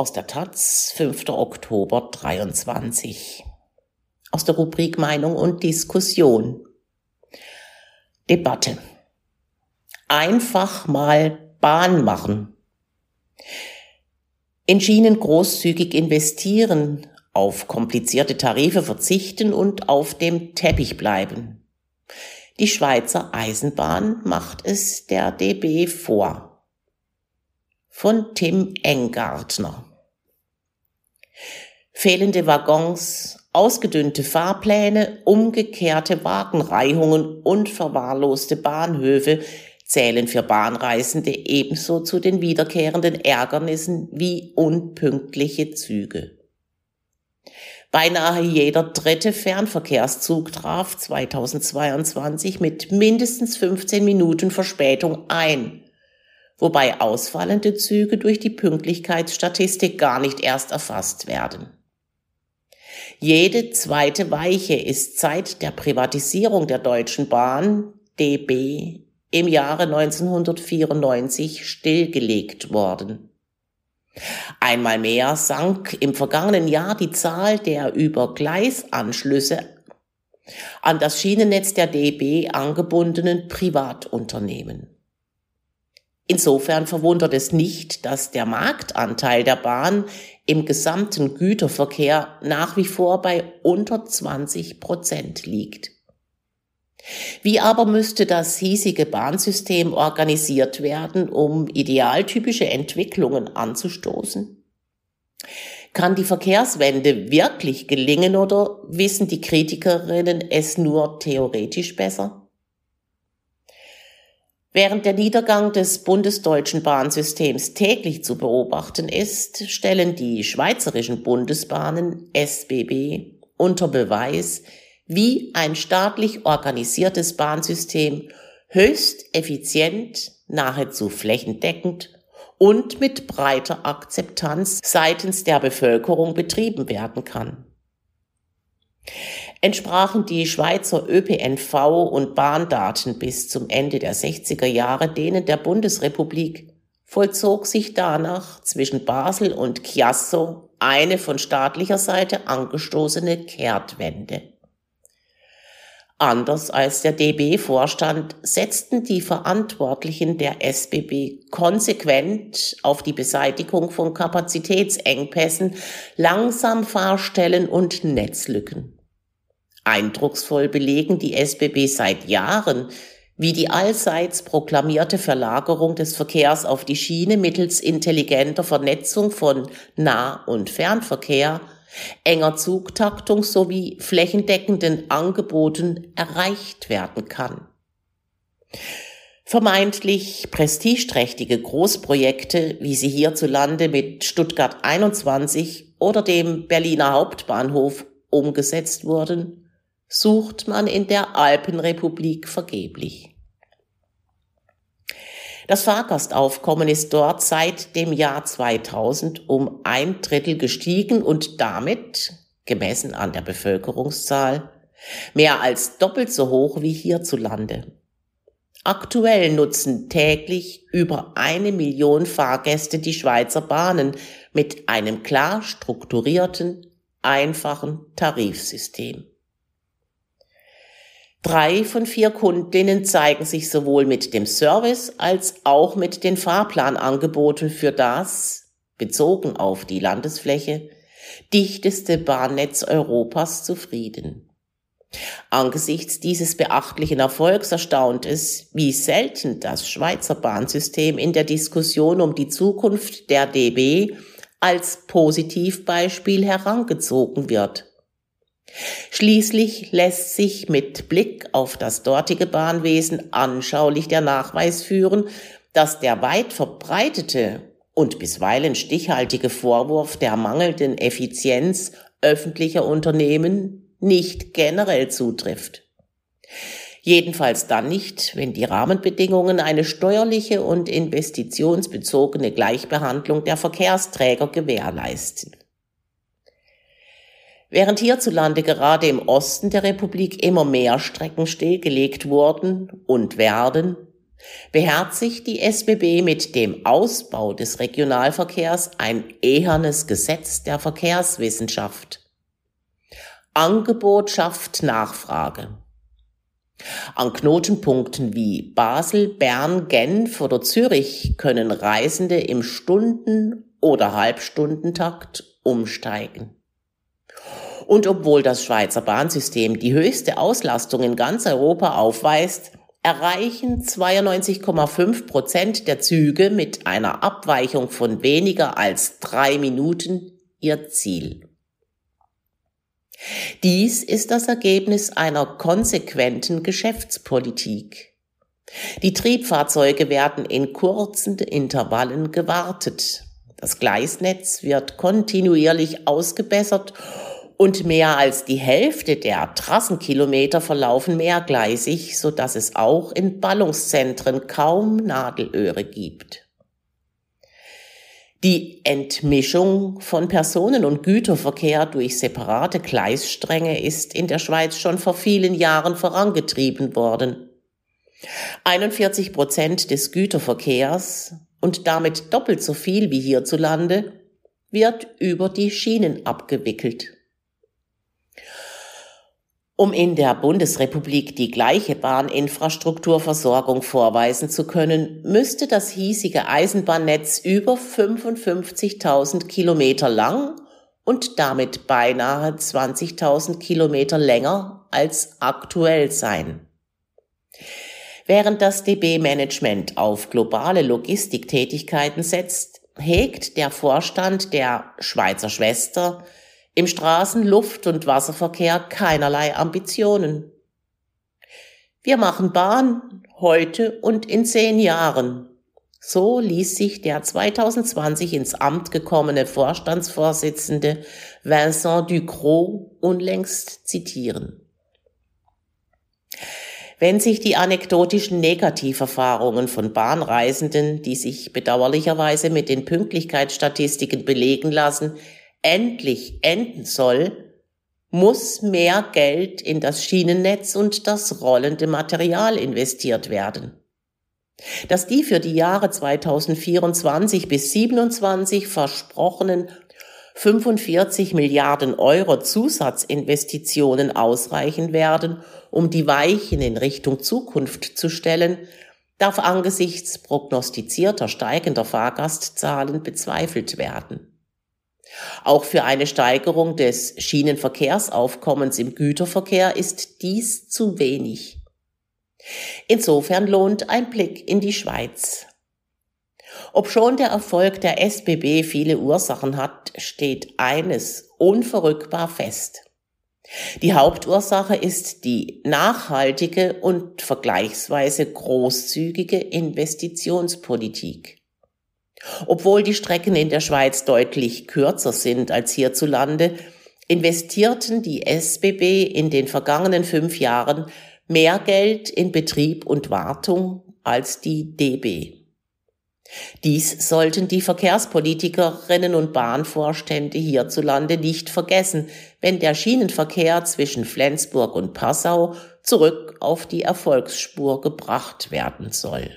Aus der Taz, 5. Oktober 23. Aus der Rubrik Meinung und Diskussion. Debatte. Einfach mal Bahn machen. In Schienen großzügig investieren, auf komplizierte Tarife verzichten und auf dem Teppich bleiben. Die Schweizer Eisenbahn macht es der DB vor. Von Tim Engartner. Fehlende Waggons, ausgedünnte Fahrpläne, umgekehrte Wagenreihungen und verwahrloste Bahnhöfe zählen für Bahnreisende ebenso zu den wiederkehrenden Ärgernissen wie unpünktliche Züge. Beinahe jeder dritte Fernverkehrszug traf 2022 mit mindestens 15 Minuten Verspätung ein wobei ausfallende Züge durch die Pünktlichkeitsstatistik gar nicht erst erfasst werden. Jede zweite Weiche ist seit der Privatisierung der Deutschen Bahn DB im Jahre 1994 stillgelegt worden. Einmal mehr sank im vergangenen Jahr die Zahl der über Gleisanschlüsse an das Schienennetz der DB angebundenen Privatunternehmen. Insofern verwundert es nicht, dass der Marktanteil der Bahn im gesamten Güterverkehr nach wie vor bei unter 20 Prozent liegt. Wie aber müsste das hiesige Bahnsystem organisiert werden, um idealtypische Entwicklungen anzustoßen? Kann die Verkehrswende wirklich gelingen oder wissen die Kritikerinnen es nur theoretisch besser? Während der Niedergang des bundesdeutschen Bahnsystems täglich zu beobachten ist, stellen die schweizerischen Bundesbahnen SBB unter Beweis, wie ein staatlich organisiertes Bahnsystem höchst effizient, nahezu flächendeckend und mit breiter Akzeptanz seitens der Bevölkerung betrieben werden kann entsprachen die Schweizer ÖPNV und Bahndaten bis zum Ende der 60er Jahre denen der Bundesrepublik, vollzog sich danach zwischen Basel und Chiasso eine von staatlicher Seite angestoßene Kehrtwende. Anders als der DB-Vorstand setzten die Verantwortlichen der SBB konsequent auf die Beseitigung von Kapazitätsengpässen, Langsamfahrstellen und Netzlücken. Eindrucksvoll belegen die SBB seit Jahren, wie die allseits proklamierte Verlagerung des Verkehrs auf die Schiene mittels intelligenter Vernetzung von Nah- und Fernverkehr, enger Zugtaktung sowie flächendeckenden Angeboten erreicht werden kann. Vermeintlich prestigeträchtige Großprojekte, wie sie hierzulande mit Stuttgart 21 oder dem Berliner Hauptbahnhof umgesetzt wurden, sucht man in der Alpenrepublik vergeblich. Das Fahrgastaufkommen ist dort seit dem Jahr 2000 um ein Drittel gestiegen und damit, gemessen an der Bevölkerungszahl, mehr als doppelt so hoch wie hierzulande. Aktuell nutzen täglich über eine Million Fahrgäste die Schweizer Bahnen mit einem klar strukturierten, einfachen Tarifsystem. Drei von vier Kundinnen zeigen sich sowohl mit dem Service als auch mit den Fahrplanangeboten für das, bezogen auf die Landesfläche, dichteste Bahnnetz Europas zufrieden. Angesichts dieses beachtlichen Erfolgs erstaunt es, wie selten das Schweizer Bahnsystem in der Diskussion um die Zukunft der DB als Positivbeispiel herangezogen wird. Schließlich lässt sich mit Blick auf das dortige Bahnwesen anschaulich der Nachweis führen, dass der weit verbreitete und bisweilen stichhaltige Vorwurf der mangelnden Effizienz öffentlicher Unternehmen nicht generell zutrifft. Jedenfalls dann nicht, wenn die Rahmenbedingungen eine steuerliche und investitionsbezogene Gleichbehandlung der Verkehrsträger gewährleisten. Während hierzulande gerade im Osten der Republik immer mehr Strecken stillgelegt wurden und werden, beherzigt die SBB mit dem Ausbau des Regionalverkehrs ein ehernes Gesetz der Verkehrswissenschaft. Angebot schafft Nachfrage. An Knotenpunkten wie Basel, Bern, Genf oder Zürich können Reisende im Stunden- oder Halbstundentakt umsteigen. Und obwohl das Schweizer Bahnsystem die höchste Auslastung in ganz Europa aufweist, erreichen 92,5 Prozent der Züge mit einer Abweichung von weniger als drei Minuten ihr Ziel. Dies ist das Ergebnis einer konsequenten Geschäftspolitik. Die Triebfahrzeuge werden in kurzen Intervallen gewartet. Das Gleisnetz wird kontinuierlich ausgebessert und mehr als die Hälfte der Trassenkilometer verlaufen mehrgleisig, so dass es auch in Ballungszentren kaum Nadelöhre gibt. Die Entmischung von Personen- und Güterverkehr durch separate Gleisstränge ist in der Schweiz schon vor vielen Jahren vorangetrieben worden. 41 Prozent des Güterverkehrs und damit doppelt so viel wie hierzulande wird über die Schienen abgewickelt. Um in der Bundesrepublik die gleiche Bahninfrastrukturversorgung vorweisen zu können, müsste das hiesige Eisenbahnnetz über 55.000 Kilometer lang und damit beinahe 20.000 Kilometer länger als aktuell sein. Während das DB-Management auf globale Logistiktätigkeiten setzt, hegt der Vorstand der Schweizer Schwester im Straßen-, Luft- und Wasserverkehr keinerlei Ambitionen. Wir machen Bahn heute und in zehn Jahren. So ließ sich der 2020 ins Amt gekommene Vorstandsvorsitzende Vincent Ducrot unlängst zitieren. Wenn sich die anekdotischen Negativerfahrungen von Bahnreisenden, die sich bedauerlicherweise mit den Pünktlichkeitsstatistiken belegen lassen, endlich enden soll, muss mehr Geld in das Schienennetz und das rollende Material investiert werden. Dass die für die Jahre 2024 bis 2027 versprochenen 45 Milliarden Euro Zusatzinvestitionen ausreichen werden, um die Weichen in Richtung Zukunft zu stellen, darf angesichts prognostizierter steigender Fahrgastzahlen bezweifelt werden. Auch für eine Steigerung des Schienenverkehrsaufkommens im Güterverkehr ist dies zu wenig. Insofern lohnt ein Blick in die Schweiz. Obschon der Erfolg der SBB viele Ursachen hat, steht eines unverrückbar fest. Die Hauptursache ist die nachhaltige und vergleichsweise großzügige Investitionspolitik. Obwohl die Strecken in der Schweiz deutlich kürzer sind als hierzulande, investierten die SBB in den vergangenen fünf Jahren mehr Geld in Betrieb und Wartung als die DB. Dies sollten die Verkehrspolitikerinnen und Bahnvorstände hierzulande nicht vergessen, wenn der Schienenverkehr zwischen Flensburg und Passau zurück auf die Erfolgsspur gebracht werden soll.